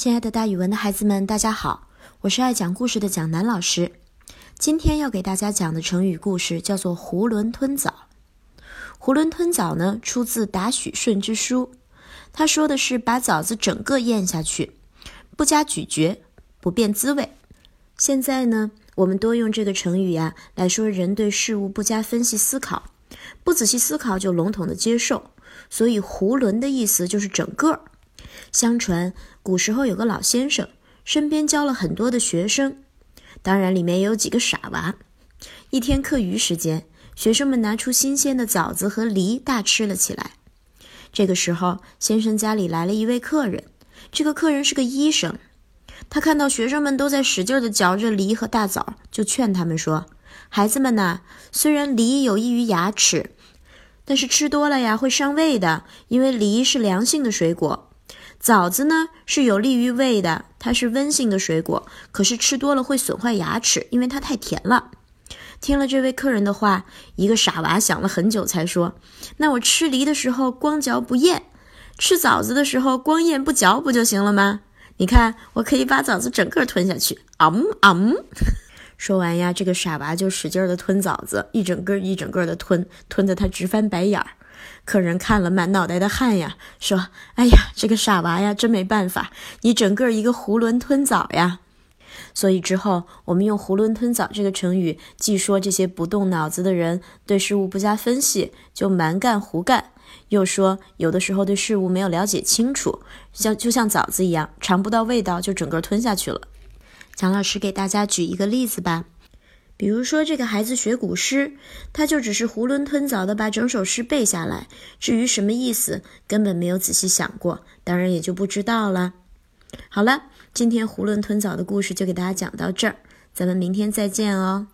亲爱的，大语文的孩子们，大家好，我是爱讲故事的蒋楠老师。今天要给大家讲的成语故事叫做“囫囵吞枣”。囫囵吞枣呢，出自达许顺之书，他说的是把枣子整个咽下去，不加咀嚼，不变滋味。现在呢，我们多用这个成语呀来说人对事物不加分析思考，不仔细思考就笼统的接受，所以“囫囵”的意思就是整个。相传古时候有个老先生，身边教了很多的学生，当然里面也有几个傻娃。一天课余时间，学生们拿出新鲜的枣子和梨大吃了起来。这个时候，先生家里来了一位客人，这个客人是个医生。他看到学生们都在使劲地嚼着梨和大枣，就劝他们说：“孩子们呐，虽然梨有益于牙齿，但是吃多了呀会伤胃的，因为梨是凉性的水果。”枣子呢是有利于胃的，它是温性的水果，可是吃多了会损坏牙齿，因为它太甜了。听了这位客人的话，一个傻娃想了很久才说：“那我吃梨的时候光嚼不咽，吃枣子的时候光咽不嚼不就行了吗？你看，我可以把枣子整个吞下去。”嗯嗯，说完呀，这个傻娃就使劲的吞枣子，一整个一整个的吞，吞得他直翻白眼儿。客人看了，满脑袋的汗呀，说：“哎呀，这个傻娃呀，真没办法，你整个一个囫囵吞枣呀。”所以之后，我们用“囫囵吞枣”这个成语，既说这些不动脑子的人对事物不加分析就蛮干胡干，又说有的时候对事物没有了解清楚，像就像枣子一样，尝不到味道就整个吞下去了。蒋老师给大家举一个例子吧。比如说，这个孩子学古诗，他就只是囫囵吞枣的把整首诗背下来，至于什么意思，根本没有仔细想过，当然也就不知道了。好了，今天囫囵吞枣的故事就给大家讲到这儿，咱们明天再见哦。